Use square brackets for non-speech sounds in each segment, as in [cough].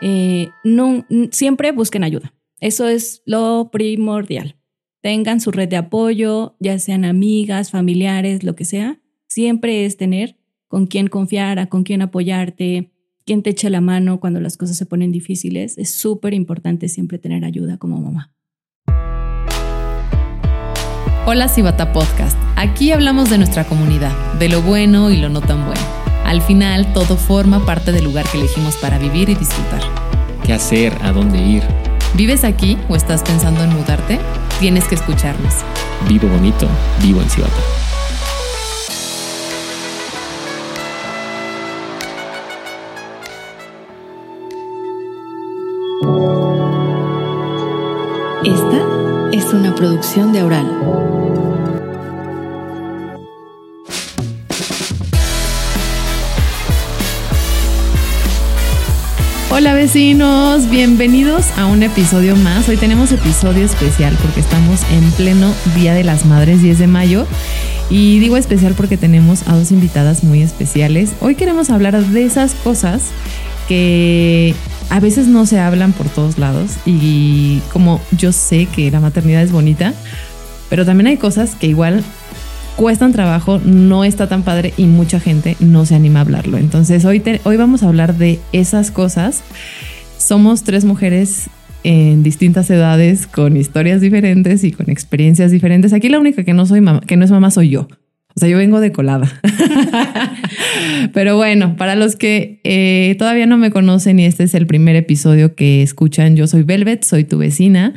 Eh, siempre busquen ayuda. Eso es lo primordial. Tengan su red de apoyo, ya sean amigas, familiares, lo que sea. Siempre es tener con quién confiar, a con quién apoyarte, quién te eche la mano cuando las cosas se ponen difíciles. Es súper importante siempre tener ayuda como mamá. Hola Cibata Podcast. Aquí hablamos de nuestra comunidad, de lo bueno y lo no tan bueno. Al final, todo forma parte del lugar que elegimos para vivir y disfrutar. ¿Qué hacer? ¿A dónde ir? ¿Vives aquí o estás pensando en mudarte? Tienes que escucharnos. Vivo bonito, vivo en Cibata. Esta es una producción de Aural. Hola vecinos, bienvenidos a un episodio más. Hoy tenemos episodio especial porque estamos en pleno Día de las Madres 10 de mayo. Y digo especial porque tenemos a dos invitadas muy especiales. Hoy queremos hablar de esas cosas que a veces no se hablan por todos lados. Y como yo sé que la maternidad es bonita, pero también hay cosas que igual cuestan trabajo, no está tan padre y mucha gente no se anima a hablarlo. Entonces hoy, hoy vamos a hablar de esas cosas. Somos tres mujeres en distintas edades, con historias diferentes y con experiencias diferentes. Aquí la única que no soy mamá, que no es mamá soy yo. O sea, yo vengo de colada. [laughs] Pero bueno, para los que eh, todavía no me conocen y este es el primer episodio que escuchan, yo soy Velvet, soy tu vecina.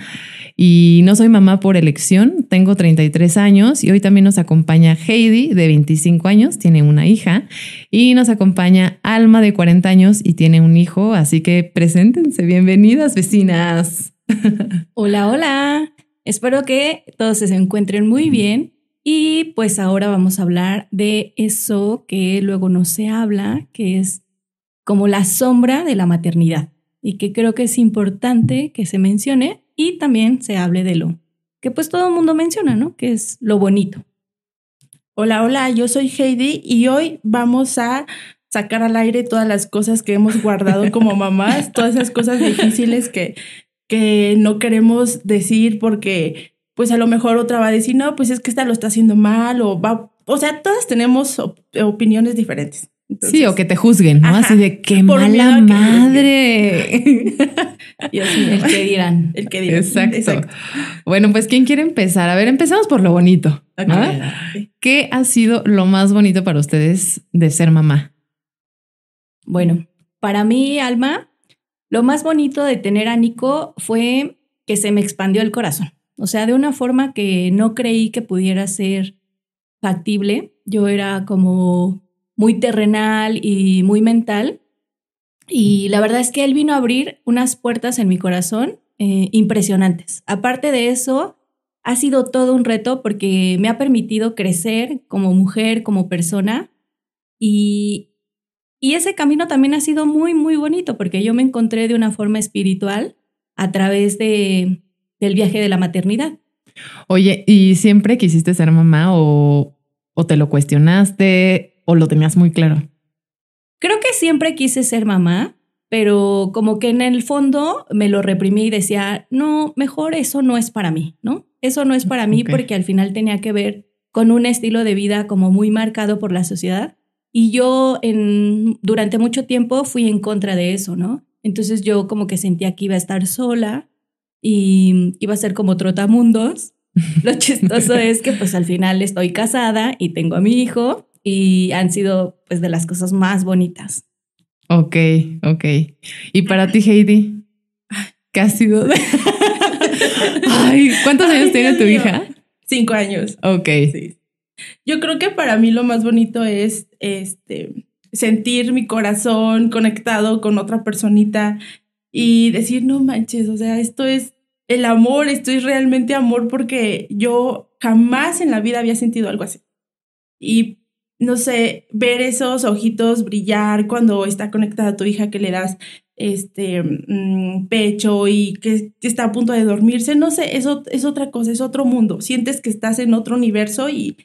Y no soy mamá por elección, tengo 33 años y hoy también nos acompaña Heidi de 25 años, tiene una hija, y nos acompaña Alma de 40 años y tiene un hijo, así que preséntense, bienvenidas vecinas. [laughs] Hola, hola. Espero que todos se encuentren muy bien y pues ahora vamos a hablar de eso que luego no se habla, que es como la sombra de la maternidad y que creo que es importante que se mencione y también se hable de lo que pues todo el mundo menciona, ¿no? Que es lo bonito. Hola, hola, yo soy Heidi y hoy vamos a sacar al aire todas las cosas que hemos guardado como [laughs] mamás, todas esas cosas difíciles que, que no queremos decir porque pues a lo mejor otra va a decir, no, pues es que esta lo está haciendo mal o va, o sea, todas tenemos opiniones diferentes sí, o que te juzguen, ¿no? Así de qué mala madre. [laughs] el que dirán. El que dirán. Exacto. Bueno, pues ¿quién quiere empezar? A ver, empezamos por lo bonito. ¿Qué ha sido lo más bonito para ustedes de ser mamá? Bueno, para mí, Alma, lo más bonito de tener a Nico fue que se me expandió el corazón. O sea, de una forma que no creí que pudiera ser factible. Yo era como muy terrenal y muy mental. Y la verdad es que él vino a abrir unas puertas en mi corazón eh, impresionantes. Aparte de eso, ha sido todo un reto porque me ha permitido crecer como mujer, como persona. Y, y ese camino también ha sido muy, muy bonito porque yo me encontré de una forma espiritual a través de, del viaje de la maternidad. Oye, ¿y siempre quisiste ser mamá o, o te lo cuestionaste? o lo tenías muy claro? Creo que siempre quise ser mamá, pero como que en el fondo me lo reprimí y decía, no, mejor eso no es para mí, ¿no? Eso no es para mí porque al final tenía que ver con un estilo de vida como muy marcado por la sociedad. Y yo en, durante mucho tiempo fui en contra de eso, ¿no? Entonces yo como que sentía que iba a estar sola y iba a ser como trotamundos. [laughs] Lo chistoso es que pues al final estoy casada y tengo a mi hijo y han sido pues de las cosas más bonitas. Ok, ok. ¿Y para ti, Heidi? ¿Qué ha sido? [laughs] Ay, ¿cuántos años tiene tu hija? Cinco años. Ok. Yo creo que para mí lo más bonito es este sentir mi corazón conectado con otra personita y decir, no manches, o sea, esto es el amor, esto es realmente amor porque yo jamás en la vida había sentido algo así. Y no sé, ver esos ojitos brillar cuando está conectada tu hija que le das este mm, pecho y que está a punto de dormirse, no sé, eso es otra cosa, es otro mundo. Sientes que estás en otro universo y,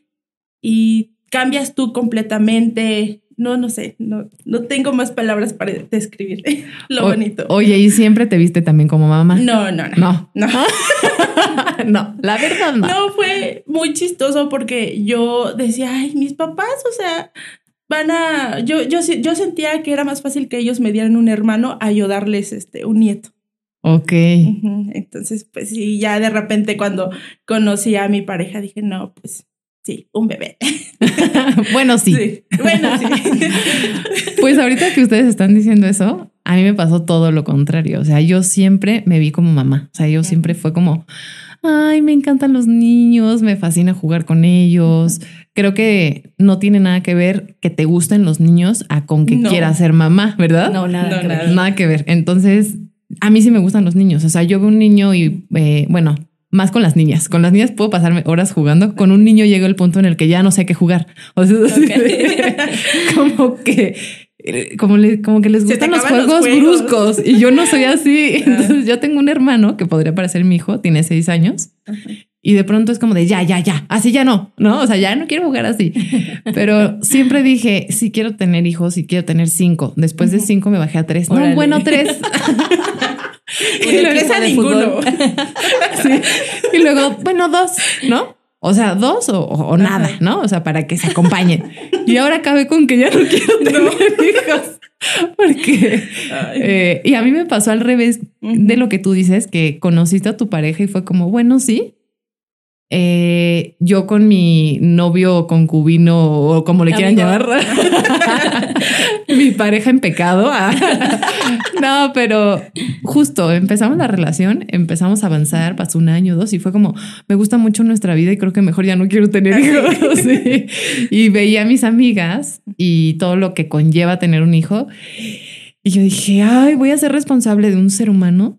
y cambias tú completamente, no, no sé, no, no tengo más palabras para describir [laughs] lo O- bonito. Oye, ¿y siempre te viste también como mamá? no, no, no. No, No. [laughs] no, la verdad no. No, fue muy chistoso porque yo decía, ay, mis papás, o sea, van a. Yo, yo, yo sentía que era más fácil que ellos me dieran un hermano a yo darles este, un nieto. Ok. Entonces, pues sí, ya de repente cuando conocí a mi pareja dije, no, pues sí, un bebé. [laughs] bueno, sí. Bueno, sí. [laughs] Pues ahorita que ustedes están diciendo eso, a mí me pasó todo lo contrario. O sea, yo siempre me vi como mamá. O sea, yo siempre fue como, ay, me encantan los niños, me fascina jugar con ellos. Creo que no tiene nada que ver que te gusten los niños a con que No. quieras ser mamá, ¿verdad? No, nada. No, que ver. nada. Nada que ver. Entonces, a mí sí me gustan los niños. O sea, yo veo un niño y, eh, bueno, más con las niñas. Con las niñas puedo pasarme horas jugando. Con un niño llega el punto en el que ya no sé qué jugar. O sea, [laughs] como que... Como, le- como que les gustan los juegos, bruscos y yo no soy así. [laughs] Entonces yo tengo un hermano que podría parecer mi hijo, tiene seis años y de pronto es como de ya, ya, ya, así ya no, no, o sea, ya no quiero jugar así. [laughs] Pero siempre dije, si quiero tener hijos, si quiero tener cinco. Después de cinco me bajé a tres. No, Órale. bueno, tres. [laughs] Y de tres a de ninguno. [laughs] Sí. Y luego, bueno, dos, ¿no? O sea, dos o, nada, ¿no? O sea, para que se acompañen. Y ahora acabé con que ya no quiero [laughs] tener hijos. Porque, eh, y a mí me pasó al revés de lo que tú dices, que conociste a tu pareja y fue como, bueno, sí. Eh, yo con mi novio concubino o como le quieran llamar, [laughs] mi pareja en pecado. Ah. [laughs] no, pero justo empezamos la relación, empezamos a avanzar, pasó un año, dos y fue como, me gusta mucho nuestra vida y creo que mejor ya no quiero tener hijos. [laughs] Sí. Y veía a mis amigas y todo lo que conlleva tener un hijo. Y yo dije, ay, voy a ser responsable de un ser humano.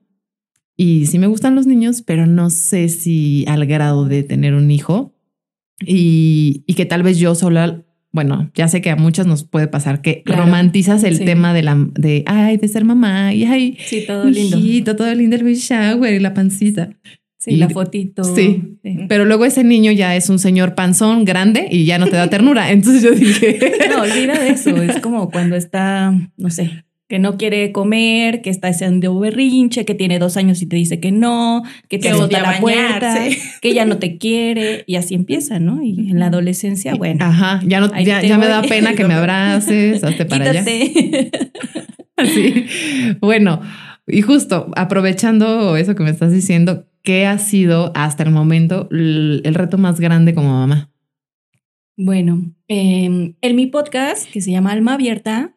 Y sí me gustan los niños, pero no sé si al grado de tener un hijo. Y, y que tal vez yo sola, bueno, ya sé que a muchas nos puede pasar que Claro. romantizas el Sí. tema de la, de, ay, de ser mamá y ay, Sí, todo lindo. hijito, todo lindo el baby shower y la pancita. Sí, Y- la fotito. Sí. Pero luego ese niño ya es un señor panzón grande y ya no te da ternura. [laughs] Entonces yo dije, [laughs] No, olvida de eso. Es como cuando está, no sé, que no quiere comer, que está haciendo berrinche, que tiene dos años y te dice que no, que te odia la puerta, [laughs] que ya no te quiere y así empieza, ¿no? Y en la adolescencia, bueno, ajá, ya no, ya, me da pena que me [laughs] abraces, hazte para allá. Así. [laughs] Bueno, y justo aprovechando eso que me estás diciendo, ¿qué ha sido hasta el momento el, el reto más grande como mamá? Bueno, eh, en mi podcast, que se llama Alma Abierta,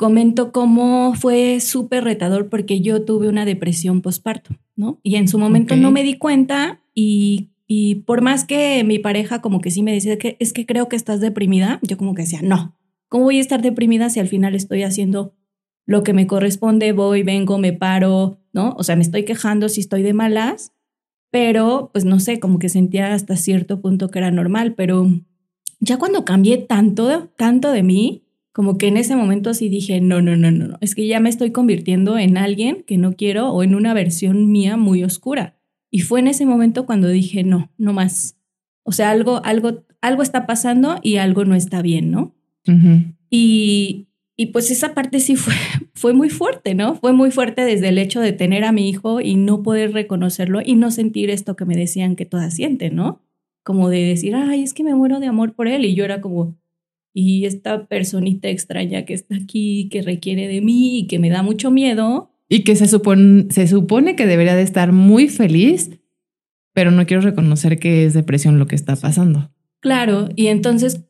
comento cómo fue súper retador porque yo tuve una depresión postparto, ¿no? Y en su momento Ok. no me di cuenta y, y por más que mi pareja como que sí me decía que es que creo que estás deprimida, yo como que decía, no, ¿cómo voy a estar deprimida si al final estoy haciendo lo que me corresponde, voy, vengo, me paro, ¿no? O sea, me estoy quejando si estoy de malas, pero pues no sé, como que sentía hasta cierto punto que era normal, pero ya cuando cambié tanto, tanto de mí, como que en ese momento sí dije, no, no, no, no, no, es que ya me estoy convirtiendo en alguien que no quiero o en una versión mía muy oscura. Y fue en ese momento cuando dije, no, no más. O sea, algo, algo, algo está pasando y algo no está bien, ¿no? Y, y pues esa parte sí fue, [laughs] fue muy fuerte, ¿no? Fue muy fuerte desde el hecho de tener a mi hijo y no poder reconocerlo y no sentir esto que me decían que todas sienten, ¿no? Como de decir, ay, es que me muero de amor por él. Y yo era como, y esta personita extraña que está aquí, que requiere de mí y que me da mucho miedo. Y que se supone, se supone que debería de estar muy feliz, pero no quiero reconocer que es depresión lo que está pasando. Claro, y entonces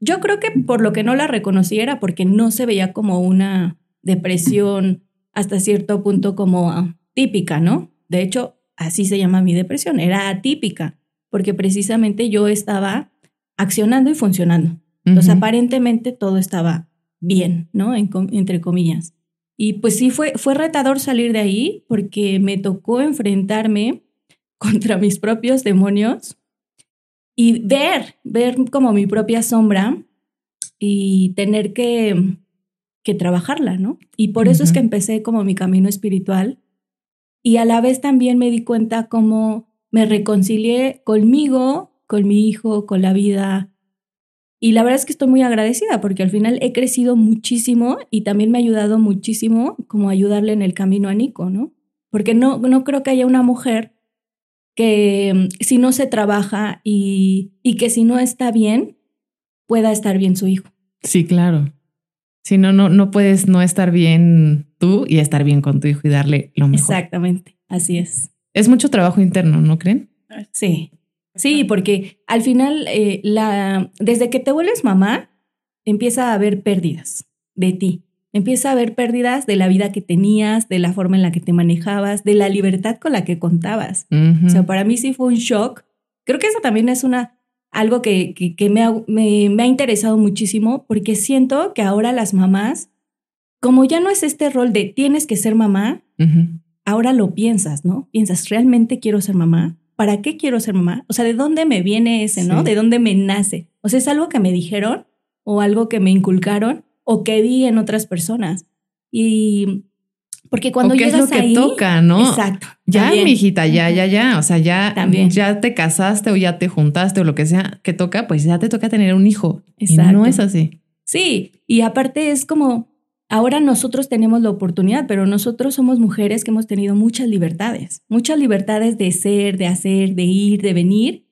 yo creo que por lo que no la reconocí era porque no se veía como una depresión hasta cierto punto como típica, ¿no? De hecho, así se llama mi depresión, era atípica, porque precisamente yo estaba accionando y funcionando. Entonces, aparentemente todo estaba bien, ¿no? En entre comillas. Y pues sí, fue, fue retador salir de ahí porque me tocó enfrentarme [laughs] contra mis propios demonios y ver, ver como mi propia sombra y tener que, que trabajarla, ¿no? Y por eso es que empecé como mi camino espiritual y a la vez también me di cuenta cómo me reconcilié conmigo, con mi hijo, con la vida Y la verdad es que estoy muy agradecida porque al final he crecido muchísimo y también me ha ayudado muchísimo como ayudarle en el camino a Nico, ¿no? Porque no, no creo que haya una mujer que mm, si no se trabaja y, y que si no está bien, pueda estar bien su hijo. Sí, claro. Si no, no, no puedes no estar bien tú y estar bien con tu hijo y darle lo mejor. Exactamente, así es. Es mucho trabajo interno, ¿no creen? Sí, sí, porque al final, eh, la, desde que te vuelves mamá, empieza a haber pérdidas de ti. Empieza a haber pérdidas de la vida que tenías, de la forma en la que te manejabas, de la libertad con la que contabas. O sea, para mí sí fue un shock. Creo que eso también es una, algo que, que, que me, ha, me, me ha interesado muchísimo porque siento que ahora las mamás, como ya no es este rol de tienes que ser mamá, ahora lo piensas, ¿no? Piensas, ¿realmente quiero ser mamá? ¿Para qué quiero ser mamá? O sea, ¿de dónde me viene ese, no? ¿De dónde me nace? O sea, ¿es algo que me dijeron o algo que me inculcaron o que vi en otras personas? Y porque cuando o qué es llegas lo que ahí, toca, ¿no? Exacto. Ya, también. mijita, ya, ya, ya. O sea, ya, También. ya te casaste o ya te juntaste o lo que sea que toca, pues ya te toca tener un hijo. Y Exacto. no es así. Sí, y aparte es como, ahora nosotros tenemos la oportunidad, pero nosotros somos mujeres que hemos tenido muchas libertades, muchas libertades de ser, de hacer, de ir, de venir.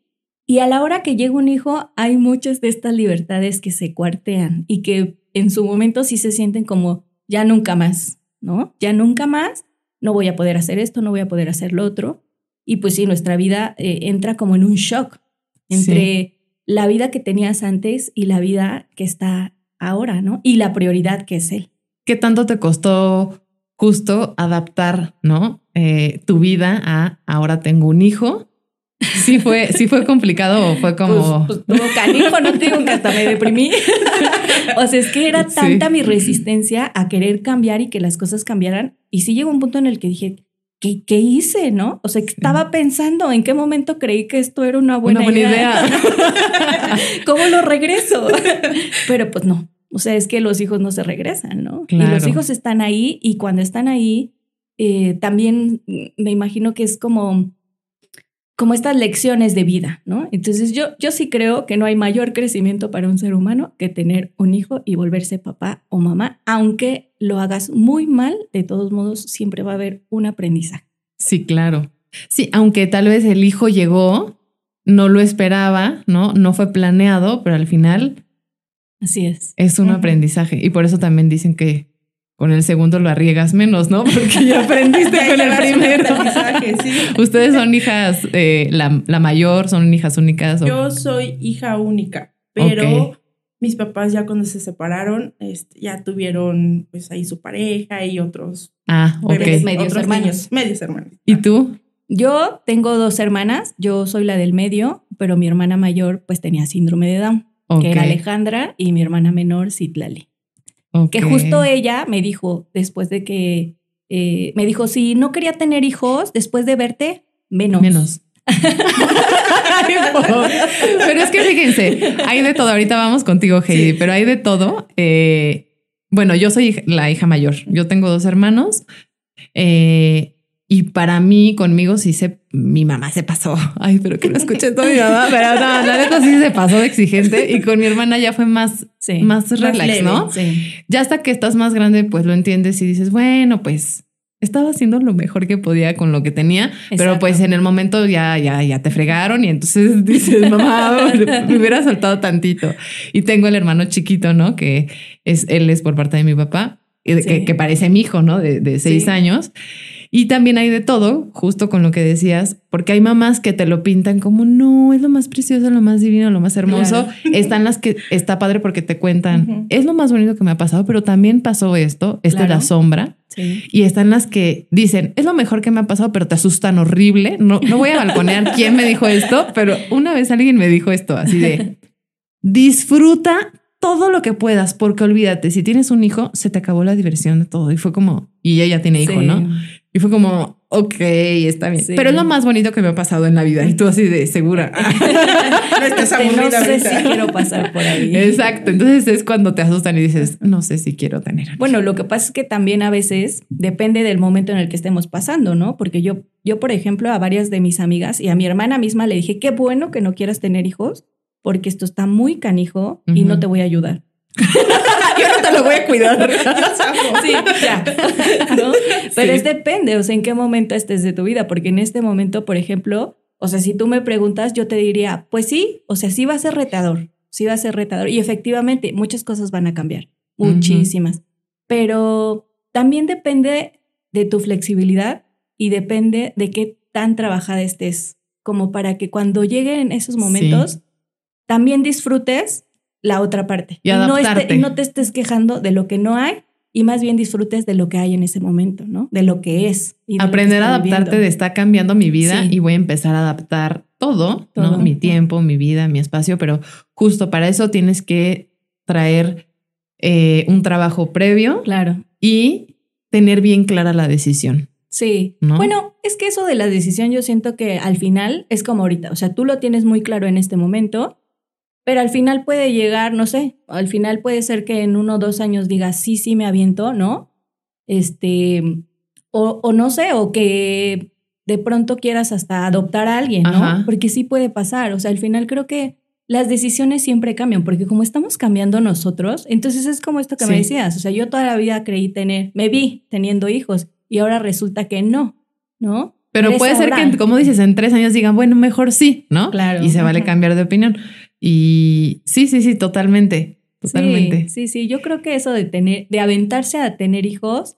Y a la hora que llega un hijo, hay muchas de estas libertades que se cuartean y que en su momento sí se sienten como, ya nunca más, ¿no? Ya nunca más, no voy a poder hacer esto, no voy a poder hacer lo otro. Y pues sí, nuestra vida eh, entra como en un shock entre la vida que tenías antes y la vida que está ahora, ¿no? Y la prioridad que es él. ¿Qué tanto te costó justo adaptar, no? Eh, tu vida a ahora tengo un hijo. Sí fue, sí fue complicado o fue como. Pues, pues, como canijo, no te digo que hasta me deprimí. [laughs] o sea, es que era Sí. tanta mi resistencia a querer cambiar y que las cosas cambiaran. Y sí llegó un punto en el que dije, ¿qué, qué hice, no? O sea, que estaba pensando, ¿en qué momento creí que esto era una buena, una buena idea. [laughs] ¿Cómo lo regreso? [laughs] Pero pues no. O sea, es que los hijos no se regresan, ¿no? Y los hijos están ahí y cuando están ahí, eh, también me imagino que es como, como estas lecciones de vida, ¿no? Entonces yo, yo sí creo que no hay mayor crecimiento para un ser humano que tener un hijo y volverse papá o mamá, aunque lo hagas muy mal, de todos modos siempre va a haber un aprendizaje. Sí, claro. Sí, aunque tal vez el hijo llegó, no lo esperaba, ¿no? No fue planeado, pero al final Así es. es un aprendizaje. Y por eso también dicen que con el segundo lo arriesgas menos, ¿no? [laughs] Porque ya aprendiste [laughs] Ya con el primero. sí. [laughs] Ustedes son hijas, eh, la, la mayor, son hijas únicas. o- Yo soy hija única, pero mis papás ya cuando se separaron, este, ya tuvieron pues ahí su pareja y otros Ah, ok. bebés, medios otros hermanos. niños, medios hermanos. ¿Y tú? Yo tengo dos hermanas, yo soy la del medio, pero mi hermana mayor pues tenía síndrome de Down, Que era Alejandra, y mi hermana menor, Citlali. Que justo ella me dijo, después de que, eh, me dijo, si no quería tener hijos, después de verte, menos. Menos. [laughs] Pero es que fíjense, hay de todo. Ahorita vamos contigo, Heidi, pero hay de todo. Eh, bueno, yo soy la hija mayor. Yo tengo dos hermanos. eh, y para mí, conmigo, sí se, mi mamá se pasó. [laughs] Ay, pero que no escuché todo mi mamá. Pero no, la neta sí se pasó de exigente. Y con mi hermana ya fue más, Sí. más relax, leve. ¿no? Sí. Ya hasta que estás más grande, pues lo entiendes y dices, bueno, pues estaba haciendo lo mejor que podía con lo que tenía, pero Exacto. pues en el momento ya, ya, ya te fregaron y entonces [laughs] dices, mamá, me hubiera soltado tantito. Y tengo el hermano chiquito, ¿no? Que es, él es por parte de mi papá, Sí. que, que parece mi hijo, ¿no? De, de seis años. Y también hay de todo, justo con lo que decías, porque hay mamás que te lo pintan como no, es lo más precioso, lo más divino, lo más hermoso. [laughs] Están las que está padre porque te cuentan, es lo más bonito que me ha pasado, pero también pasó esto, esta es la sombra. Sí. Y están las que dicen, es lo mejor que me ha pasado, pero te asustan horrible. No, no voy a balconear [laughs] quién me dijo esto, pero una vez alguien me dijo esto así de disfruta todo lo que puedas, porque olvídate, si tienes un hijo, se te acabó la diversión de todo. Y fue como, y ella ya tiene hijo, Sí. ¿no? Y fue como, ok, está bien. Sí. Pero es lo más bonito que me ha pasado en la vida. Y tú así de segura. [laughs] No Este, [laughs] no sé ahorita. si quiero pasar por ahí. Exacto. Entonces es cuando te asustan y dices, no sé si quiero tener. Bueno, lo que pasa es que también a veces depende del momento en el que estemos pasando, ¿no? Porque yo, yo, por ejemplo, a varias de mis amigas y a mi hermana misma le dije, qué bueno que no quieras tener hijos, porque esto está muy canijo y no te voy a ayudar. [laughs] [laughs] Yo no te lo voy a cuidar. [laughs] sí, ya. ¿No? Pero Sí. es depende, o sea, en qué momento estés de tu vida, porque en este momento, por ejemplo, o sea, si tú me preguntas, yo te diría, pues sí, o sea, sí va a ser retador, sí va a ser retador. Y efectivamente, muchas cosas van a cambiar, muchísimas. Pero también depende de tu flexibilidad y depende de qué tan trabajada estés, como para que cuando lleguen esos momentos, también disfrutes la otra parte. Y no, esté- no te estés quejando de lo que no hay y más bien disfrutes de lo que hay en ese momento, ¿no? De lo que es. y Aprender a adaptarte de está cambiando mi vida Sí. y voy a empezar a adaptar todo, ¿no? Mi tiempo, mi vida, mi espacio, pero justo para eso tienes que traer eh, un trabajo previo Claro. y tener bien clara la decisión. Sí. ¿No? Bueno, es que eso de la decisión yo siento que al final es como ahorita, o sea, tú lo tienes muy claro en este momento, pero al final puede llegar, no sé, al final puede ser que en uno o dos años digas, sí, sí, me aviento, ¿no? Este, o, o no sé, o que de pronto quieras hasta adoptar a alguien, ¿no? Ajá. Porque sí puede pasar, o sea, al final creo que las decisiones siempre cambian, porque como estamos cambiando nosotros, entonces es como esto que me decías, o sea, yo toda la vida creí tener, me vi teniendo hijos y ahora resulta que no, ¿no? Pero puede ser que, como dices, en tres años digan, bueno, mejor sí, ¿no? Claro. Y se vale Ajá. cambiar de opinión. Y sí, sí, sí, totalmente. Totalmente. Sí, sí, sí, yo creo que eso de tener, de aventarse a tener hijos,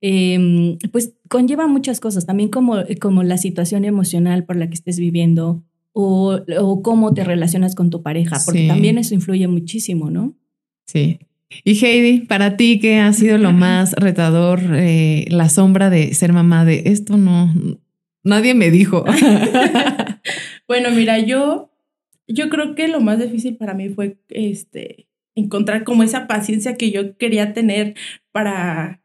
eh, pues conlleva muchas cosas, también como, como la situación emocional por la que estés viviendo o, o cómo te relacionas con tu pareja, porque Sí. también eso influye muchísimo, ¿no? Sí. Y Heidi, para ti, ¿qué ha sido lo más [laughs] retador, eh, la sombra de ser mamá de esto? No, nadie me dijo. [laughs] Bueno, mira, yo, yo creo que lo más difícil para mí fue este, encontrar como esa paciencia que yo quería tener para,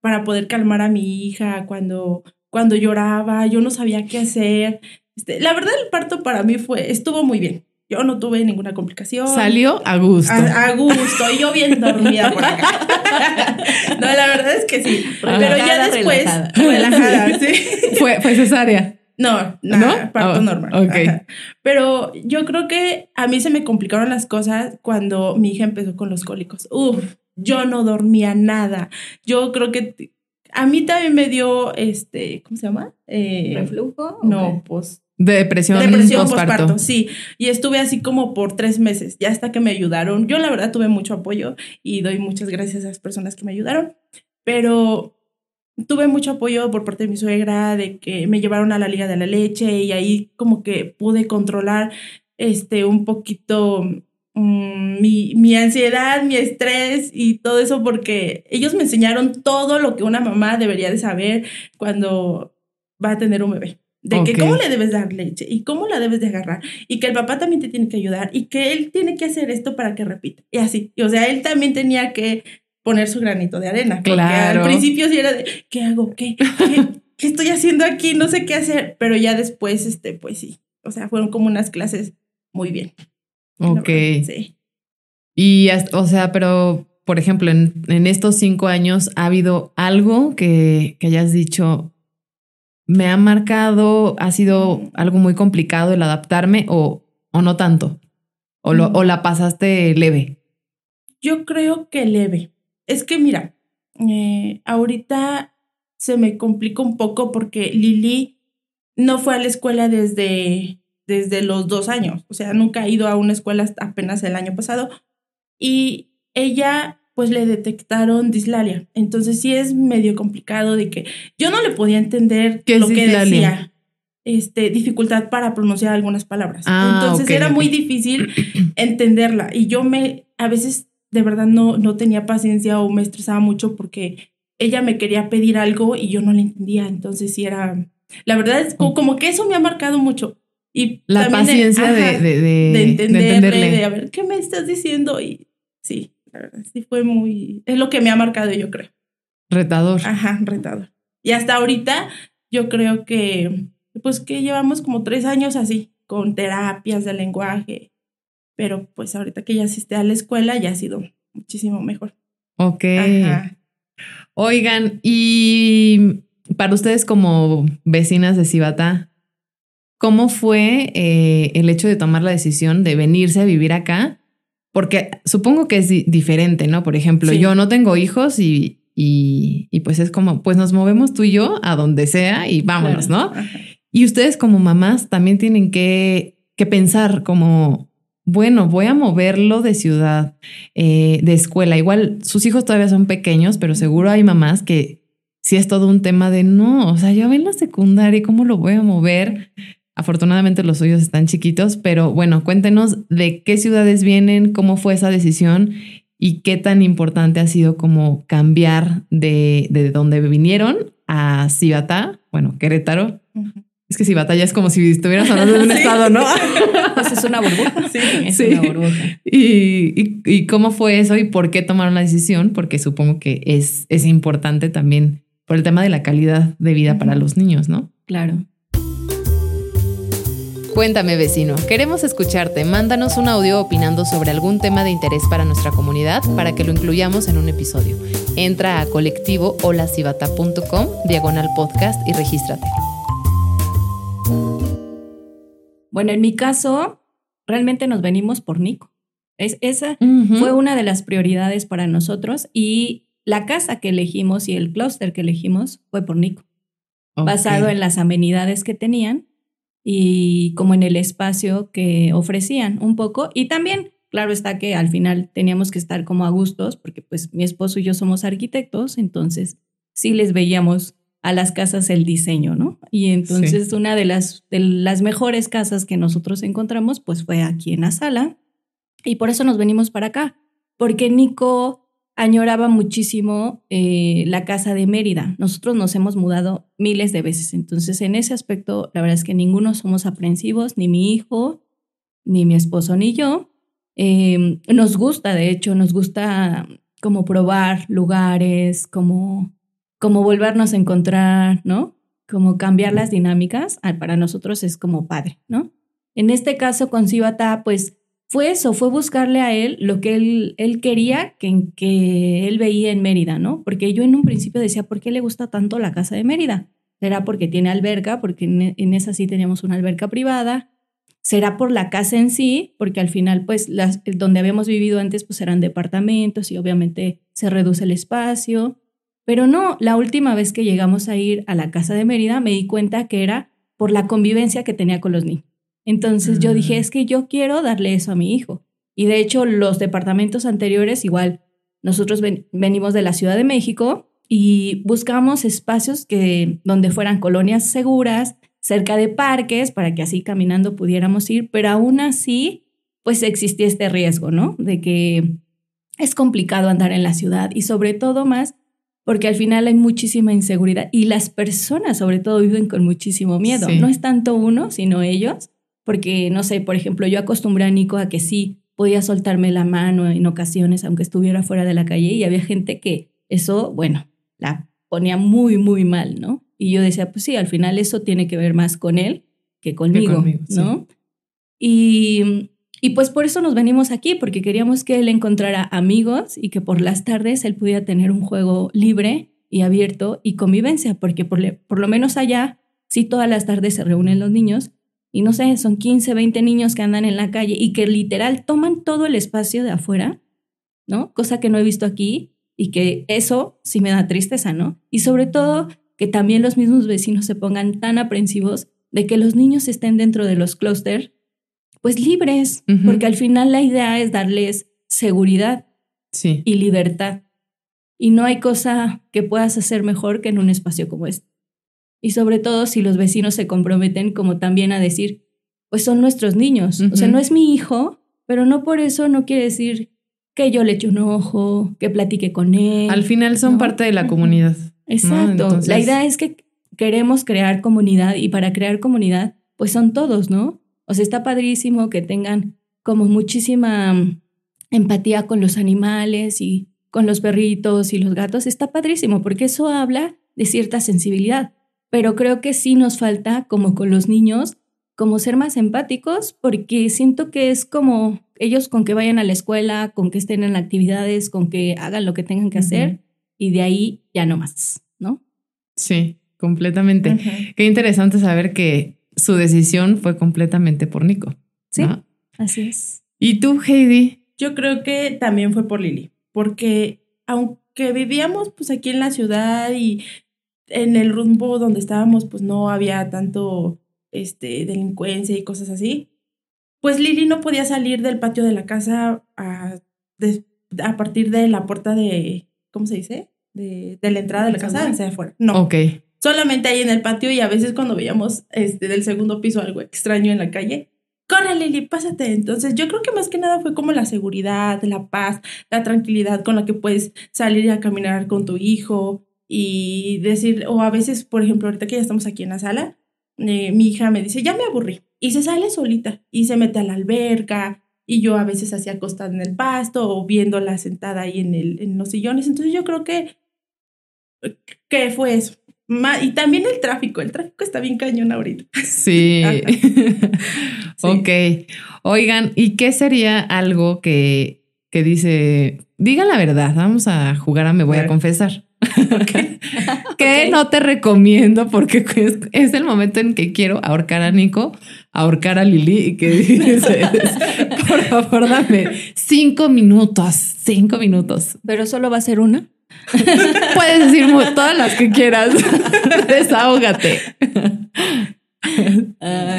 para poder calmar a mi hija cuando, cuando lloraba, yo no sabía qué hacer. Este, la verdad, el parto para mí fue, estuvo muy bien. Yo no tuve ninguna complicación. Salió a gusto. A, a gusto, y yo bien dormida por acá. [laughs] No, la verdad es que sí. Pero ya después, relajada. relajada, sí. Fue, fue cesárea. No, nada, ¿No? parto Oh, normal. ok. Ajá. Pero yo creo que a mí se me complicaron las cosas cuando mi hija empezó con los cólicos. Uf, yo no dormía nada. Yo creo que a mí también me dio, este, ¿cómo se llama? Eh, ¿Reflujo? no, pues Depresión, depresión postparto. postparto, sí. Y estuve así como por tres meses, ya hasta que me ayudaron. Yo la verdad tuve mucho apoyo y doy muchas gracias a las personas que me ayudaron, pero tuve mucho apoyo por parte de mi suegra, de que me llevaron a la Liga de la Leche y ahí como que pude controlar este un poquito mm, mi, mi ansiedad, mi estrés y todo eso porque ellos me enseñaron todo lo que una mamá debería de saber cuando va a tener un bebé. De que cómo le debes dar leche y cómo la debes de agarrar y que el papá también te tiene que ayudar y que él tiene que hacer esto para que repita. Y así. Y, o sea, él también tenía que poner su granito de arena. Porque Claro. al principio sí era de, ¿qué hago? ¿Qué? ¿Qué, qué estoy haciendo aquí? No sé qué hacer. Pero ya después, este, pues sí. O sea, fueron como unas clases muy bien. Ok. Sí. Y, hasta- o sea, pero, por ejemplo, en, en estos cinco años, ¿ha habido algo que, que hayas dicho, me ha marcado, ha sido algo muy complicado el adaptarme o, o no tanto? O, lo, o la pasaste leve. Yo creo que leve. Es que mira, eh, ahorita se me complica un poco porque Lili no fue a la escuela desde, desde los dos años. O sea, nunca ha ido a una escuela hasta apenas el año pasado. Y ella, pues le detectaron dislalia. Entonces sí es medio complicado de que yo no le podía entender ¿Qué es lo que dislalia? decía. Este, dificultad para pronunciar algunas palabras. Ah, Entonces era muy difícil entenderla. Y yo me, a veces de verdad no, no tenía paciencia o me estresaba mucho porque ella me quería pedir algo y yo no le entendía. Entonces sí era, la verdad es como, como que eso me ha marcado mucho. Y La paciencia de, ajá, de, de- de de entenderle, entenderle. de a ver, ¿qué me estás diciendo? Y sí, la verdad, sí fue muy, es lo que me ha marcado yo creo. Retador. Ajá, retador. Y hasta ahorita yo creo que, pues que llevamos como tres años así, con terapias de lenguaje, pero pues ahorita que ya asiste a la escuela ya ha sido muchísimo mejor. Ok. Ajá. Oigan, y para ustedes como vecinas de Cibata, ¿cómo fue eh, el hecho de tomar la decisión de venirse a vivir acá? Porque supongo que es di- diferente, ¿no? Por ejemplo, Sí. yo no tengo hijos y, y, y pues es como, pues nos movemos tú y yo a donde sea y vámonos, Claro. ¿no? Ajá. Y ustedes como mamás también tienen que, que pensar como, bueno, voy a moverlo de ciudad, eh, de escuela. Igual sus hijos todavía son pequeños, pero seguro hay mamás que sí es todo un tema de no, o sea, ya ven la secundaria, ¿cómo lo voy a mover? Afortunadamente los suyos están chiquitos, pero bueno, cuéntenos de qué ciudades vienen, cómo fue esa decisión y qué tan importante ha sido como cambiar de, de donde vinieron a Cibatá, bueno, Querétaro. Es que Cibatá ya es como si estuvieras hablando de un [laughs] Sí. estado, ¿no? [laughs] Pues es una burbuja. [laughs] Sí. es Sí. una burbuja. Y, y- y cómo fue eso y por qué tomaron la decisión, porque supongo que es, es importante también por el tema de la calidad de vida para los niños, ¿no? Claro. Cuéntame, vecino. Queremos escucharte. Mándanos un audio opinando sobre algún tema de interés para nuestra comunidad para que lo incluyamos en un episodio. Entra a colectivo diagonal podcast y regístrate. Bueno, en mi caso, realmente nos venimos por Nico. Es, esa fue una de las prioridades para nosotros y la casa que elegimos y el clúster que elegimos fue por Nico, basado en las amenidades que tenían y como en el espacio que ofrecían un poco. Y también, claro está que al final teníamos que estar como a gustos, porque pues mi esposo y yo somos arquitectos, entonces sí les veíamos a las casas el diseño, ¿no? Y entonces una de las, de las mejores casas que nosotros encontramos pues fue aquí en la sala y por eso nos venimos para acá, porque Nico añoraba muchísimo eh, la casa de Mérida. Nosotros nos hemos mudado miles de veces, entonces en ese aspecto la verdad es que ninguno somos aprensivos, ni mi hijo, ni mi esposo, ni yo. Eh, nos gusta, de hecho, nos gusta como probar lugares, como, como volvernos a encontrar, ¿no? Como cambiar las dinámicas. Ah, Para nosotros es como padre, ¿no? En este caso con Cibata, pues fue eso, fue buscarle a él lo que él, él quería que, que él veía en Mérida, ¿no? Porque yo en un principio decía, ¿por qué le gusta tanto la casa de Mérida? ¿Será porque tiene alberca? Porque en, en esa sí teníamos una alberca privada. ¿Será por la casa en sí? Porque al final, pues, donde habíamos vivido antes, pues eran departamentos y obviamente se reduce el espacio. Pero no, la última vez que llegamos a ir a la casa de Mérida, me di cuenta que era por la convivencia que tenía con los niños. Entonces yo dije, Mm. es que yo quiero darle eso a mi hijo. Y de hecho, los departamentos anteriores, igual, nosotros ven- venimos de la Ciudad de México y buscamos espacios que, donde fueran colonias seguras, cerca de parques, para que así caminando pudiéramos ir, pero aún así, pues existía este riesgo, ¿no? De que es complicado andar en la ciudad y sobre todo más porque al final hay muchísima inseguridad y las personas sobre todo viven con muchísimo miedo. Sí. No es tanto uno, sino ellos, porque no sé, por ejemplo, yo acostumbré a Nico a que sí podía soltarme la mano en ocasiones aunque estuviera fuera de la calle y había gente que eso, bueno, la ponía muy, muy mal, ¿no? Y yo decía, pues sí, al final eso tiene que ver más con él que conmigo, conmigo, sí. ¿no? Y, y pues por eso nos venimos aquí, porque queríamos que él encontrara amigos y que por las tardes él pudiera tener un juego libre y abierto y convivencia, porque por, por lo menos allá, sí todas las tardes se reúnen los niños y no sé, son 15, 20 niños que andan en la calle y que literal toman todo el espacio de afuera, ¿no? Cosa que no he visto aquí y que eso sí me da tristeza, ¿no? Y sobre todo que también los mismos vecinos se pongan tan aprensivos de que los niños estén dentro de los clústeres, pues libres, porque al final la idea es darles seguridad Sí. y libertad. Y no hay cosa que puedas hacer mejor que en un espacio como este. Y sobre todo si los vecinos se comprometen como también a decir, pues son nuestros niños. O sea, no es mi hijo, pero no por eso no quiere decir que yo le eche un ojo, que platique con él. Al final son ¿no? parte de la comunidad. Exacto. Entonces- La idea es que queremos crear comunidad y para crear comunidad, pues son todos, ¿no? O sea, está padrísimo que tengan como muchísima mm, empatía con los animales y con los perritos y los gatos. Está padrísimo porque eso habla de cierta sensibilidad. Pero creo que sí nos falta, como con los niños, como ser más empáticos, porque siento que es como ellos con que vayan a la escuela, con que estén en actividades, con que hagan lo que tengan que hacer y de ahí ya no más, ¿no? Sí, completamente. Qué interesante saber que, su decisión fue completamente por Nico. Sí, ¿no? así es. ¿Y tú, Heidi? Yo creo que también fue por Lili, porque aunque vivíamos pues aquí en la ciudad y en el rumbo donde estábamos pues no había tanto este delincuencia y cosas así, pues Lili no podía salir del patio de la casa a, de- a partir de la puerta de, ¿cómo se dice? De, de la entrada de la casa hacia afuera. No, Ok. Solamente ahí en el patio y a veces cuando veíamos este, del segundo piso algo extraño en la calle, corre Lili, pásate. Entonces yo creo que más que nada fue como la seguridad, la paz, la tranquilidad con la que puedes salir a caminar con tu hijo y decir, o a veces, por ejemplo, ahorita que ya estamos aquí en la sala, eh, mi hija me dice, ya me aburrí y se sale solita y se mete a la alberca. Y yo a veces así acostada en el pasto o viéndola sentada ahí en, el, en los sillones. Entonces yo creo que, que fue eso. Y también el tráfico, el tráfico está bien cañón ahorita. [laughs] Sí. Ajá. [laughs] ok. Oigan, ¿y qué sería algo que, que dice, digan la verdad, vamos a jugar a me voy a confesar? [laughs] que Ok. no te recomiendo porque es, es el momento en que quiero ahorcar a Nico, ahorcar a Lili y que dices, por favor, dame cinco minutos, cinco minutos. Pero solo va a ser una. [laughs] Puedes decir todas las que quieras. [laughs] Desahógate. [laughs]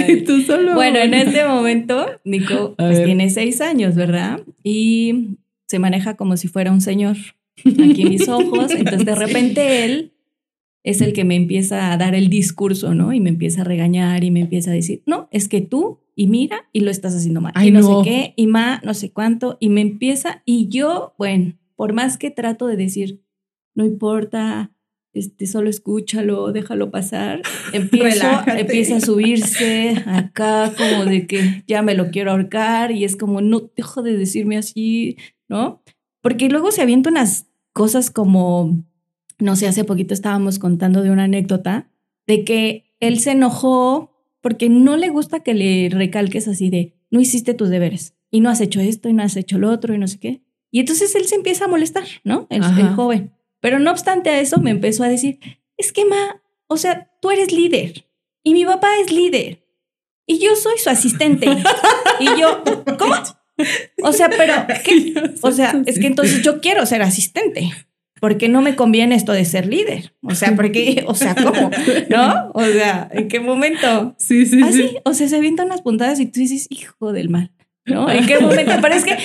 Y tú solo. Bueno, en este momento, Nico pues, tiene seis años, ¿verdad? Y se maneja como si fuera un señor aquí mis ojos. Entonces, de repente, él es el que me empieza a dar el discurso, ¿no? Y me empieza a regañar y me empieza a decir, no, es que tú, y mira, y lo estás haciendo mal. Ay, y no, no. sé qué, y ma, no sé cuánto. Y me empieza, y yo, bueno, por más que trato de decir, no importa, este, solo escúchalo, déjalo pasar. [laughs] Empiezo, empieza a subirse acá como de que ya me lo quiero ahorcar y es como, no dejo de decirme así, ¿no? Porque luego se avienta unas cosas como, no sé, hace poquito estábamos contando de una anécdota de que él se enojó porque no le gusta que le recalques así de, no hiciste tus deberes y no has hecho esto y no has hecho lo otro y no sé qué. Y entonces él se empieza a molestar, ¿no? El, joven. Pero no obstante a eso me empezó a decir, es que ma, o sea, tú eres líder y mi papá es líder y yo soy su asistente. y yo, ¿cómo? O sea, pero, ¿qué? [laughs] O sea, es que entonces yo quiero ser asistente. Porque no me conviene esto de ser líder. O sea, porque, o sea, ¿cómo? ¿No? O sea, ¿en qué momento? Sí, sí, Así, sí. o sea, se avientan unas puntadas y tú dices, hijo del mal. ¿No? ¿En qué momento? Pero es que,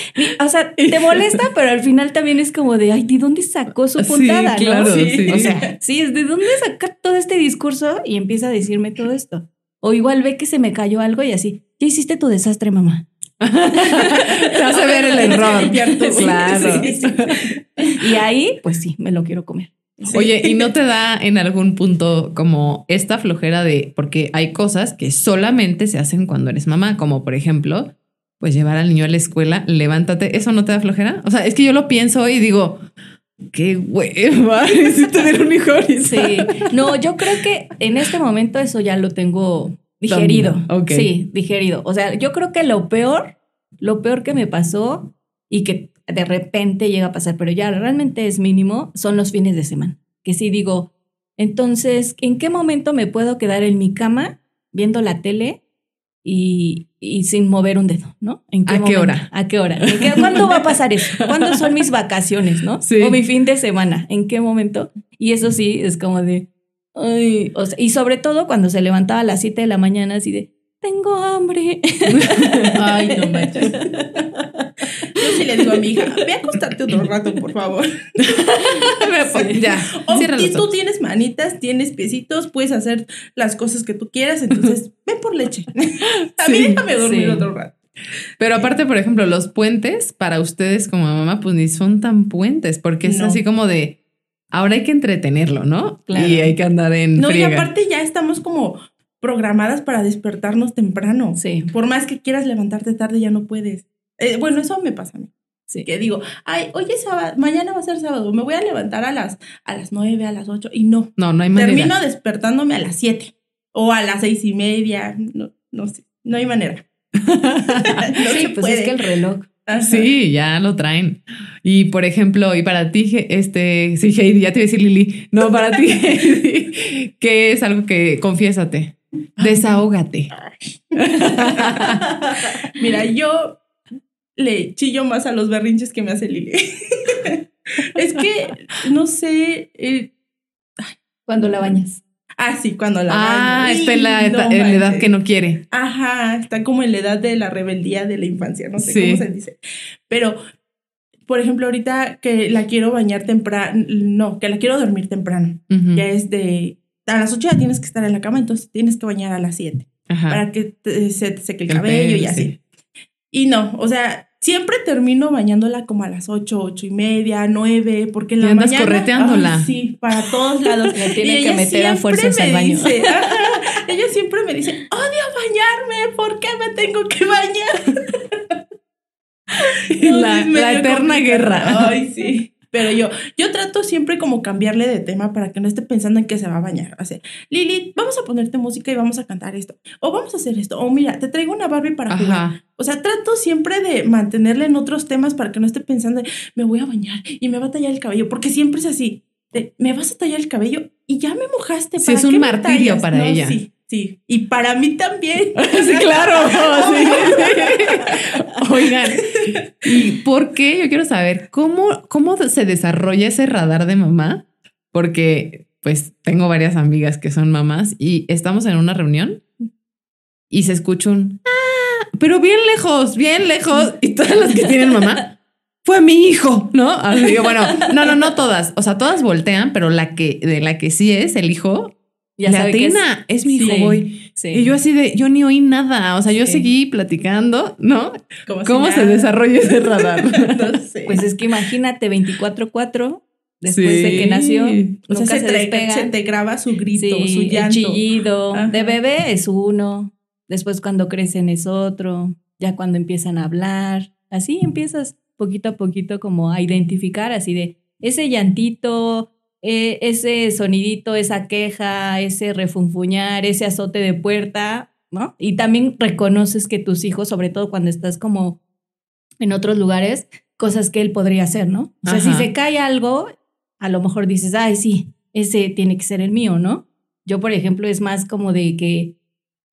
o sea, te molesta, pero al final también es como de, ay, ¿de dónde sacó su Sí, puntada? claro, ¿no? sí. O sea, sí, es de dónde sacar todo este discurso y empieza a decirme todo esto. O igual ve que se me cayó algo y así, ya hiciste tu desastre, mamá. [laughs] Te hace ver el [laughs] error. Claro. Sí, sí. Y ahí, pues sí, me lo quiero comer. Oye, ¿y no te da en algún punto como esta flojera de, porque hay cosas que solamente se hacen cuando eres mamá, como por ejemplo, pues llevar al niño a la escuela, levántate, ¿eso no te da flojera? O sea, es que yo lo pienso y digo, qué hueva, [laughs] si tener un hijo ahorita. Sí, no, yo creo que en este momento eso ya lo tengo digerido. Dominado, ok. Sí, digerido. O sea, yo creo que lo peor, lo peor que me pasó y que de repente llega a pasar, pero ya realmente es mínimo, son los fines de semana. Que sí digo, entonces, ¿en qué momento me puedo quedar en mi cama viendo la tele y, y sin mover un dedo, ¿no? ¿En ¿A qué hora? ¿A qué hora? [laughs] ¿En qué- ¿Cuándo va a pasar eso? ¿Cuándo son mis vacaciones, no? Sí. O mi fin de semana. ¿En qué momento? Y eso sí, es como de, ay, o sea, y sobre todo cuando se levantaba a las 7 de la mañana así de, tengo hambre. [laughs] Ay, no manches. [laughs] Sí le digo a mi hija, ve a acostarte otro rato, por favor. [laughs] Pues ya, O si tú tienes manitas, tienes piecitos, puedes hacer las cosas que tú quieras, entonces [laughs] ve por leche. [laughs] A mí Sí, déjame dormir sí. otro rato. Pero aparte, por ejemplo, los puentes para ustedes como mamá, pues ni son tan puentes, porque es así como de ahora hay que entretenerlo, ¿no? Claro. Y hay que andar en No, y aparte ya estamos como programadas para despertarnos temprano. Sí, Por más que quieras levantarte tarde, ya no puedes. Eh, bueno, eso me pasa a mí. sí. Que digo, ay, hoy es sábado, mañana va a ser sábado, me voy a levantar a las, a las nueve, a las ocho, y no. No, no hay manera. Termino despertándome a las siete o a las seis y media. No, no sé, no hay manera. [laughs] no Sí, pues puede. es que el reloj. Ajá. Sí, ya lo traen. Y por ejemplo, y para ti, este, sí, Heidi, ya te iba a decir Lili. No, para ti, [laughs] Heidi, ¿qué es algo que confiésate? Desahógate. [laughs] Mira, yo le chillo más a los berrinches que me hace Lili. [laughs] es que, no sé. eh, Cuando la bañas. ah, sí, cuando la Ah, baño. está en la, no en la edad que no quiere. Ajá, está como en la edad de la rebeldía de la infancia, no sé Sí. cómo se dice. Pero, por ejemplo, ahorita que la quiero bañar temprano, no, que la quiero dormir temprano. Ya es de, a las 8 ya tienes que estar en la cama, entonces tienes que bañar a las 7 Ajá. para que te- se te seque el El cabello pelo, y así. sí. Y no, o sea, siempre termino bañándola como a las 8, 8 y media, 9, porque en Y la andas mañana... correteándola. Ay, sí, para todos [laughs] lados. La tiene Y que meter a fuerzas me al baño. dice, [laughs] ajá, ella siempre me dice, odio bañarme, ¿por qué me tengo que bañar? No, [laughs] la, eterna complicado. guerra. Ay, sí. Pero yo, yo trato siempre como cambiarle de tema para que no esté pensando en que se va a bañar. O sea, Lili, vamos a ponerte música y vamos a cantar esto. O vamos a hacer esto. O mira, te traigo una Barbie para jugar. O sea, trato siempre de mantenerle en otros temas para que no esté pensando, me voy a bañar y me va a tallar el cabello, porque siempre es así, de, me vas a tallar el cabello y ya me mojaste. Sí, ¿para es un martirio tallas?". para No, ella. Sí, sí. Y para mí también. [laughs] Sí, claro. [laughs] sí. Oigan, ¿y por qué? Yo quiero saber cómo, cómo se desarrolla ese radar de mamá, porque pues tengo varias amigas que son mamás y estamos en una reunión y se escucha un "Ah", pero bien lejos, bien lejos, y todas las que tienen mamá. Fue mi hijo, ¿no? Así que, bueno, no, no, no todas. O sea, todas voltean, pero la que de la que sí es el hijo, Ya es- es, mi hijo, Sí. Y yo así de, yo ni oí nada, o sea, yo Sí. seguí platicando, ¿no? Como si ¿Cómo se desarrolla ese [laughs] radar? No sé. Pues es que imagínate 24-4 después Sí. de que nació. o sea, nunca se, se, despega. se te graba su grito, Sí, su el llanto. chillido. Ajá. De bebé es uno. Después cuando crecen es otro. Ya cuando empiezan a hablar. Así empiezas poquito a poquito como a identificar así de ese llantito, eh, ese sonidito, esa queja, ese refunfuñar, ese azote de puerta, ¿no? Y también reconoces que tus hijos, sobre todo cuando estás como en otros lugares, cosas que él podría hacer, ¿no? O sea, si se cae algo, a lo mejor dices, ay, sí, ese tiene que ser el mío, ¿no? Yo, por ejemplo, es más como de que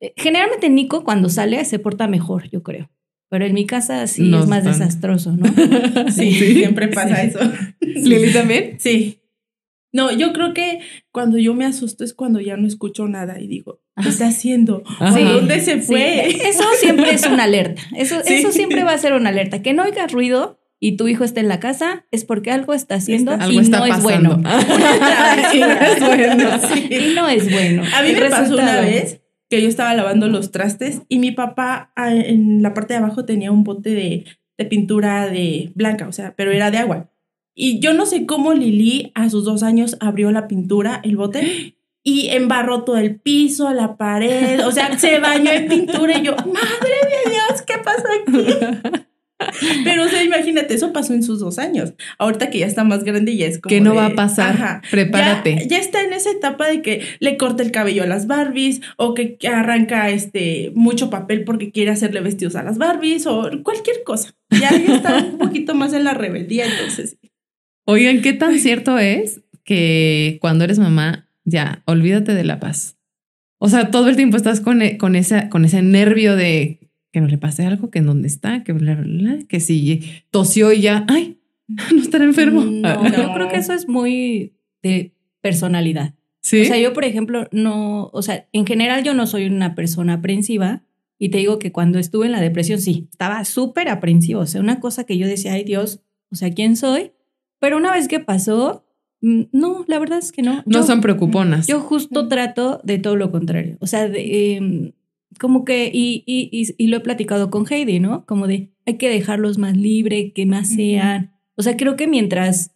eh, generalmente Nico cuando sale se porta mejor, yo creo. Pero en mi casa sí No es más tan. desastroso, ¿no? [laughs] Sí, siempre pasa eso. ¿Lili también? Sí. No, yo creo que cuando yo me asusto es cuando ya no escucho nada y digo, ¿qué está haciendo? ¿A dónde se Sí, fue? Eso siempre es una alerta. Eso, [laughs] Sí. eso siempre va a ser una alerta. Que no oigas ruido y tu hijo esté en la casa es porque algo está haciendo Está- y Algo está no es bueno. [laughs] Y no [laughs] es bueno. Y no es bueno. A mí El me pasó una vez que yo estaba lavando los trastes y mi papá ah, en la parte de abajo tenía un bote de, de pintura de blanca, o sea, pero era de agua. Y yo no sé cómo Lili a sus dos años abrió la pintura, el bote, y embarró todo el piso, la pared, o sea, se bañó en pintura y yo, madre de Dios, ¿qué pasó aquí? [laughs] Pero, o sea, imagínate, eso pasó en sus dos años. Ahorita que ya está más grande, ya es como. Que no de- va a pasar. Ajá. Prepárate. Ya, ya está en esa etapa de que le corta el cabello a las Barbies o que arranca este mucho papel porque quiere hacerle vestidos a las Barbies o cualquier cosa. Ya, ya está un poquito más en la rebeldía, entonces. Oigan, ¿qué tan cierto es que cuando eres mamá, ya, olvídate de la paz? O sea, todo el tiempo estás con, e- con, esa, con ese nervio de que no le pase algo, que en dónde está, que bla, bla, bla, que si tosió y ya, ay, [laughs] no estará enfermo. No, No. [laughs] yo creo que eso es muy de personalidad. Sí. O sea, yo, por ejemplo, no, o sea, en general yo no soy una persona aprensiva y te digo que cuando estuve en la depresión, sí, estaba súper aprensivo. O sea, una cosa que yo decía, ay Dios, o sea, ¿quién soy? Pero una vez que pasó, mm, no, la verdad es que no. no Yo- son preocuponas. Yo justo trato de todo lo contrario. O sea, de, em, como que, y, y, y, y lo he platicado con Heidi, ¿no? Como de, hay que dejarlos más libre, que más sean. O sea, creo que mientras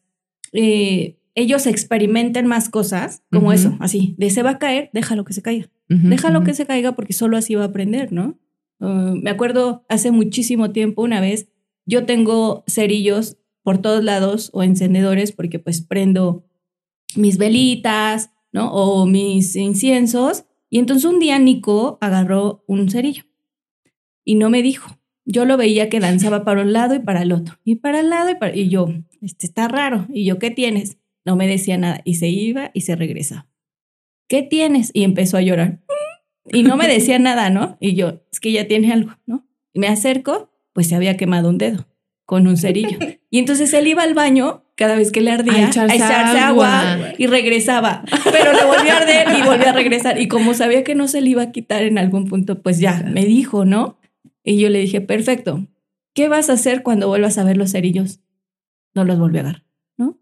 eh, ellos experimenten más cosas, como eso, así, de se va a caer, déjalo que se caiga. Déjalo ujú. que se caiga porque solo así va a aprender, ¿no? Uh, me acuerdo hace muchísimo tiempo, una vez, yo tengo cerillos por todos lados o encendedores porque pues prendo mis velitas, ¿no? O mis inciensos. Y entonces un día Nico agarró un cerillo y no me dijo. Yo lo veía que danzaba para un lado y para el otro. Y para el lado y para... Y yo, este está raro. Y yo, ¿qué tienes? No me decía nada. Y se iba y se regresaba. ¿Qué tienes? Y empezó a llorar. y no me decía nada, ¿no? Y yo, es que ya tiene algo, ¿no? Y me acerco, pues se había quemado un dedo con un cerillo. [laughs] Y entonces él iba al baño cada vez que le ardía A echarse agua. agua. y regresaba, pero le volvió a arder y volvió a regresar. Y como sabía que no se le iba a quitar en algún punto, pues ya me dijo, ¿no? Y yo le dije, perfecto, ¿qué vas a hacer cuando vuelvas a ver los cerillos? No los volví a dar, ¿no?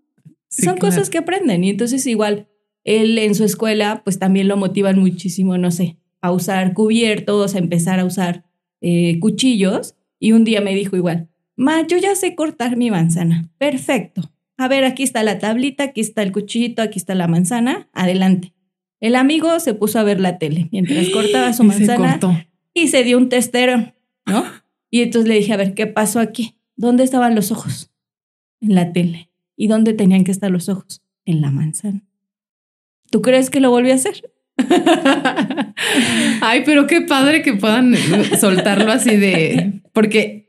Sí, Son claro. cosas que aprenden. Y entonces igual él en su escuela, pues también lo motivan muchísimo, no sé, a usar cubiertos, a empezar a usar eh, cuchillos. Y un día me dijo igual, Ma, yo ya sé cortar mi manzana. Perfecto. A ver, aquí está la tablita, aquí está el cuchillito, aquí está la manzana. Adelante. El amigo se puso a ver la tele mientras cortaba su [gasps] Y se manzana cortó. y se dio un testero, ¿no? Y entonces le dije, a ver, ¿qué pasó aquí? ¿Dónde estaban los ojos? En la tele. ¿Y dónde tenían que estar los ojos? En la manzana. ¿Tú crees que lo volvió a hacer? [laughs] Ay, pero qué padre que puedan soltarlo así de. Porque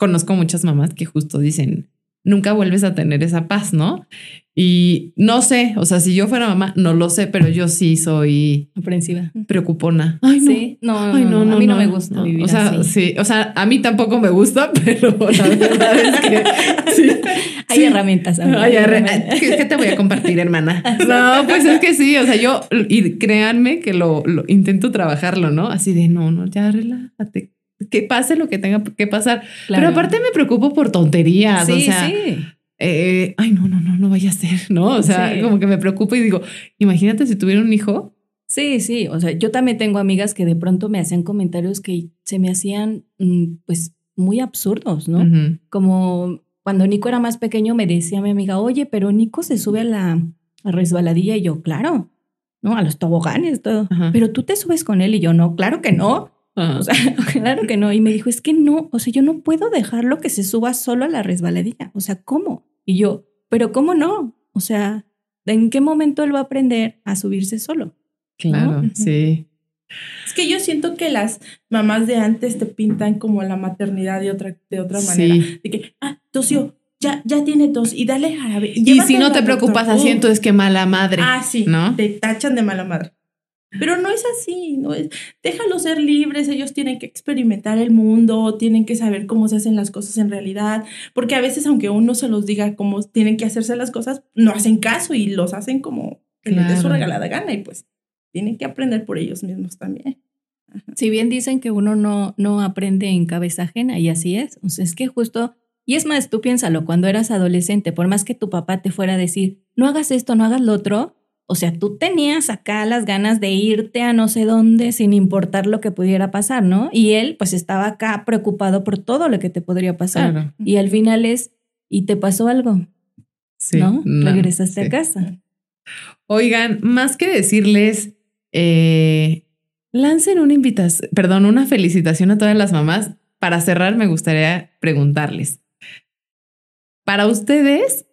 conozco muchas mamás que justo dicen nunca vuelves a tener esa paz, ¿no? Y no sé, o sea, si yo fuera mamá, no lo sé, pero yo sí soy Aprensiva. preocupona. Ay, no. Sí, no, Ay, no, no, a mí no, no, me gusta no. vivir O sea, así. sí, o sea, a mí tampoco me gusta, [laughs] pero la verdad es que sí. Hay sí. herramientas. amiga, Ay, hay herramientas. ¿Qué, qué te voy a compartir, hermana? [laughs] No, pues es que sí, o sea, yo, y créanme que lo, lo intento trabajarlo, ¿no? Así de, no, no, ya relájate, que pase lo que tenga que pasar. Claro. Pero aparte me preocupo por tonterías, sí, o sea, sí. eh, ay, no, no, no, no vaya a ser, ¿no? O sea, Sí. como que me preocupo y digo, imagínate si tuviera un hijo. Sí, sí. O sea, yo también tengo amigas que de pronto me hacían comentarios que se me hacían, mm, pues, muy absurdos, ¿no? Como cuando Nico era más pequeño, me decía mi amiga, oye, pero Nico se sube a la resbaladilla y yo, claro, ¿no? A los toboganes, todo. Ajá. Pero tú te subes con él y yo, no, claro que no. Ah. O sea, [laughs] claro que no. Y me dijo, es que no, o sea, yo no puedo dejarlo que se suba solo a la resbaladilla. O sea, ¿cómo? Y yo, pero ¿cómo no? O sea, ¿en qué momento él va a aprender a subirse solo? claro, ¿no? sí. Es que yo siento que las mamás de antes te pintan como la maternidad de otra, de otra Sí. manera. De que, ah, tosió, ya, ya tiene tos y dale jarabe. Y llévatelo si no te preocupas así, entonces qué mala madre. Ah, sí, ¿no? te tachan de mala madre. Pero no es así, no es. Déjalos ser libres, ellos tienen que experimentar el mundo, tienen que saber cómo se hacen las cosas en realidad, porque a veces aunque uno se los diga cómo tienen que hacerse las cosas, no hacen caso y los hacen como que les dé su Claro. regalada gana y pues tienen que aprender por ellos mismos también. Si bien dicen que uno no, no aprende en cabeza ajena, y así es. O sea, es que justo, y es más, tú piénsalo, cuando eras adolescente, por más que tu papá te fuera a decir, no hagas esto, no hagas lo otro, o sea, tú tenías acá las ganas de irte a no sé dónde sin importar lo que pudiera pasar, ¿no? Y él pues estaba acá preocupado por todo lo que te podría pasar. Claro. Y al final es, ¿y te pasó algo? Sí, ¿No? no, Regresaste sí. a casa. Oigan, más que decirles, eh, lancen una invitación, perdón, una felicitación a todas las mamás. Para cerrar, me gustaría preguntarles, para ustedes,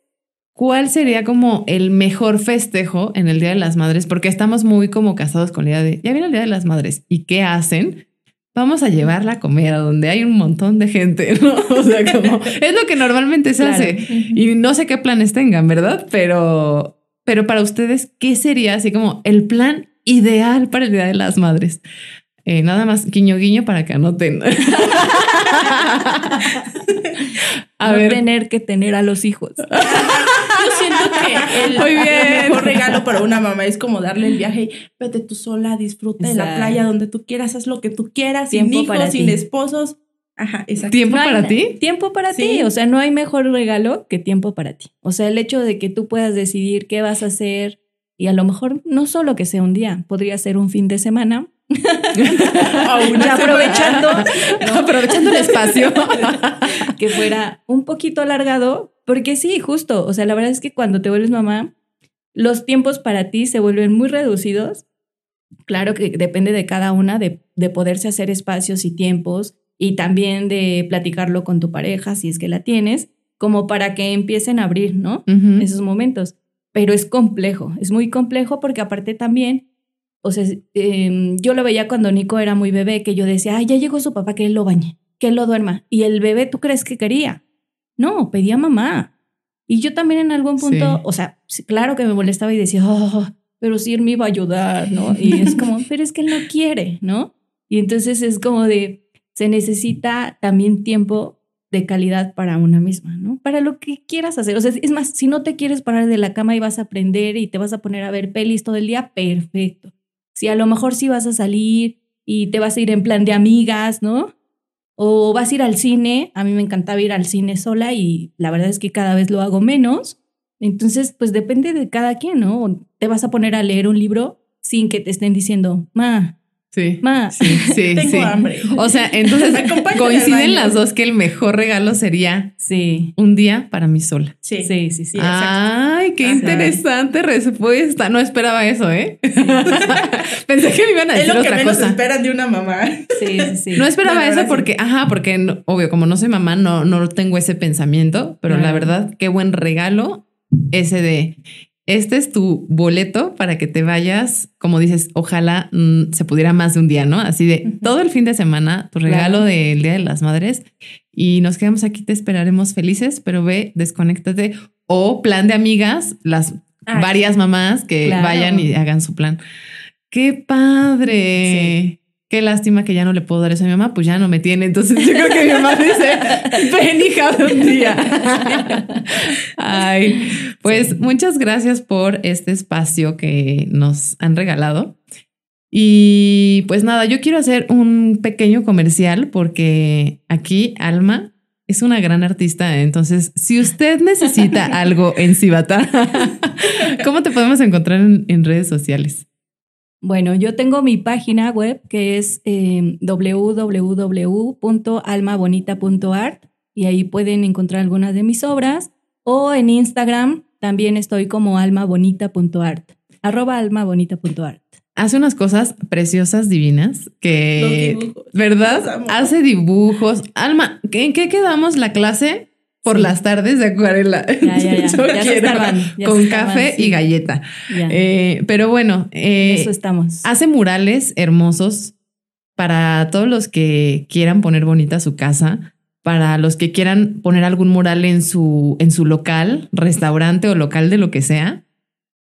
¿cuál sería como el mejor festejo en el Día de las Madres? Porque estamos muy como casados con la idea de, ya viene el Día de las Madres, ¿y qué hacen? Vamos a llevarla a comer a donde hay un montón de gente, [laughs] ¿no? O sea, como es lo que normalmente se Claro. hace. Y no sé qué planes tengan, ¿verdad? Pero, pero para ustedes, ¿qué sería así como el plan ideal para el Día de las Madres? Eh, nada más guiño guiño para que anoten. [laughs] a no ver, tener que tener a los hijos. [laughs] Que el, Muy bien. el mejor regalo para una mamá es como darle el viaje, y vete tú sola, disfruta de la playa donde tú quieras, haz lo que tú quieras, sin Tiempo hijos, para sin esposos. Ajá, exacto. ¿tiempo No para ti? Tiempo para Sí. ti. O sea, no hay mejor regalo que tiempo para ti. O sea, el hecho de que tú puedas decidir qué vas a hacer y a lo mejor no solo que sea un día, podría ser un fin de semana. [laughs] Ya aprovechando [laughs] Aprovechando el espacio. [laughs] que fuera un poquito alargado, porque sí, justo. O sea, la verdad es que cuando te vuelves mamá, los tiempos para ti se vuelven muy reducidos. Claro que depende de cada una, de, de poderse hacer espacios y tiempos y también de platicarlo con tu pareja, si es que la tienes, como para que empiecen a abrir, ¿no? Ujú. esos momentos. Pero es complejo, es muy complejo porque aparte también, o sea, eh, yo lo veía cuando Nico era muy bebé, que yo decía, ay, ya llegó su papá, que él lo bañe, que él lo duerma. Y el bebé, ¿tú crees que quería? No, pedía mamá. Y yo también en algún punto, Sí. o sea, claro que me molestaba y decía, oh, pero sí él me iba a ayudar, ¿no? [laughs] Y es como, pero es que él no quiere, ¿no? Y entonces es como de, se necesita también tiempo de calidad para una misma, ¿no? Para lo que quieras hacer. O sea, es más, si no te quieres parar de la cama y vas a aprender y te vas a poner a ver pelis todo el día, perfecto. Si a lo mejor sí vas a salir y te vas a ir en plan de amigas, ¿no? O vas a ir al cine, a mí me encantaba ir al cine sola y la verdad es que cada vez lo hago menos. Entonces, pues depende de cada quien, ¿no? Te vas a poner a leer un libro sin que te estén diciendo, ma, Sí. ma. Sí, sí, [laughs] Tengo sí. hambre. O sea, entonces [laughs] coinciden las dos que el mejor regalo sería Sí, un día para mí sola. Sí. sí, sí, sí. Ay, qué interesante respuesta. No esperaba eso, ¿eh? [laughs] Pensé que me iban a Es decir lo que otra menos cosa. esperan de una mamá. Sí, sí, sí. No esperaba Bueno, eso porque, ajá, porque no- obvio, como no soy mamá, no, no tengo ese pensamiento, pero la verdad, qué buen regalo ese de, este es tu boleto para que te vayas, como dices, ojalá mm, se pudiera más de un día, ¿no? Así de todo el fin de semana, tu regalo Claro. del Día de las Madres y nos quedamos aquí, te esperaremos felices, pero ve, desconéctate o plan de amigas, las Ah, varias mamás que Claro. vayan y hagan su plan. ¡Qué padre! Qué lástima que ya no le puedo dar eso a mi mamá, pues ya no me tiene. Entonces yo creo que mi mamá dice, [laughs] ven hija de un día. Ay, pues muchas gracias por este espacio que nos han regalado. Y pues nada, yo quiero hacer un pequeño comercial porque aquí Alma es una gran artista. Entonces, si usted necesita [laughs] algo en Cibata, ¿cómo te podemos encontrar en, en redes sociales? Bueno, yo tengo mi página web que es eh, www.almabonita.art y ahí pueden encontrar algunas de mis obras. O en Instagram también estoy como almabonita.art, arroba almabonita.art. Hace unas cosas preciosas, divinas, que. ¿verdad? Hace dibujos. Alma, ¿en qué quedamos la clase? Por las tardes de acuarela. Ya, ya, ya. [laughs] Yo Ya se quiero está armando, ya con café y galleta. Eh, pero bueno, eh, eso estamos. hace murales hermosos para todos los que quieran poner bonita su casa, para los que quieran poner algún mural en su, en su local, restaurante o local de lo que sea.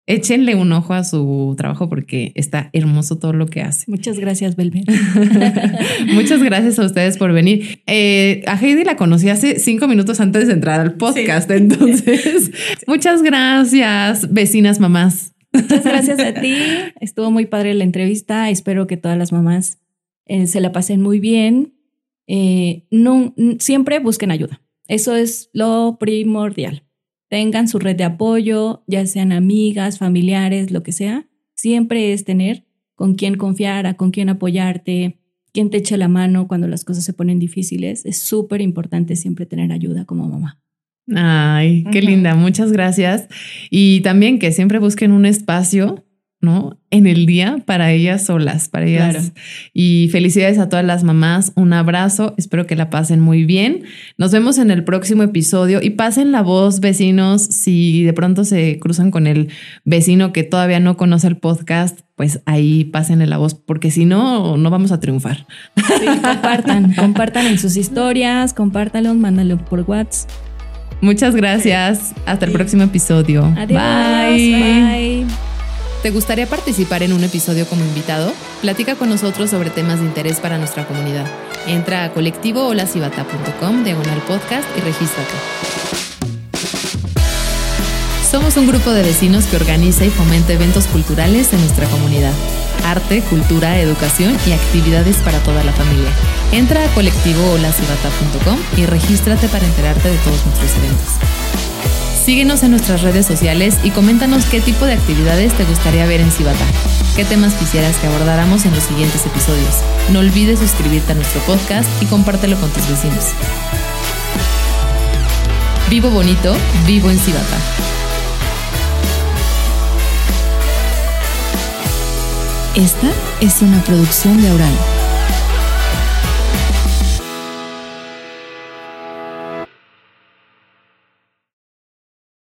Échenle un ojo a su trabajo porque está hermoso todo lo que hace. Muchas gracias, Belver. [laughs] Muchas gracias a ustedes por venir. Eh, a Heidi la conocí hace cinco minutos antes de entrar al podcast, [laughs] entonces muchas gracias, vecinas mamás. Muchas gracias a ti. Estuvo muy padre la entrevista. Espero que todas las mamás eh, se la pasen muy bien. Eh, no, siempre busquen ayuda. Eso es lo primordial. Tengan su red de apoyo, ya sean amigas, familiares, lo que sea. Siempre es tener con quién confiar, a con quién apoyarte, quién te eche la mano cuando las cosas se ponen difíciles. Es súper importante siempre tener ayuda como mamá. Ay, qué linda, muchas gracias. Y también que siempre busquen un espacio, ¿no? En el día para ellas solas, para ellas. Claro. Y felicidades a todas las mamás, un abrazo, espero que la pasen muy bien. Nos vemos en el próximo episodio y pasen la voz, vecinos, si de pronto se cruzan con el vecino que todavía no conoce el podcast, pues ahí pásenle la voz, porque si no, no vamos a triunfar. Sí, compartan, [laughs] compartan en sus historias, compártanlo, mándalo por WhatsApp. Muchas gracias, hasta el próximo episodio. Adiós. Bye. Bye. ¿Te gustaría participar en un episodio como invitado? Platica con nosotros sobre temas de interés para nuestra comunidad. Entra a colectivoholacibata.com, diagonal podcast y regístrate. Somos un grupo de vecinos que organiza y fomenta eventos culturales en nuestra comunidad. Arte, cultura, educación y actividades para toda la familia. Entra a colectivoholacibata.com y regístrate para enterarte de todos nuestros eventos. Síguenos en nuestras redes sociales y coméntanos qué tipo de actividades te gustaría ver en Cibata. ¿Qué temas quisieras que abordáramos en los siguientes episodios? No olvides suscribirte a nuestro podcast y compártelo con tus vecinos. Vivo bonito, vivo en Cibata. Esta es una producción de Aural.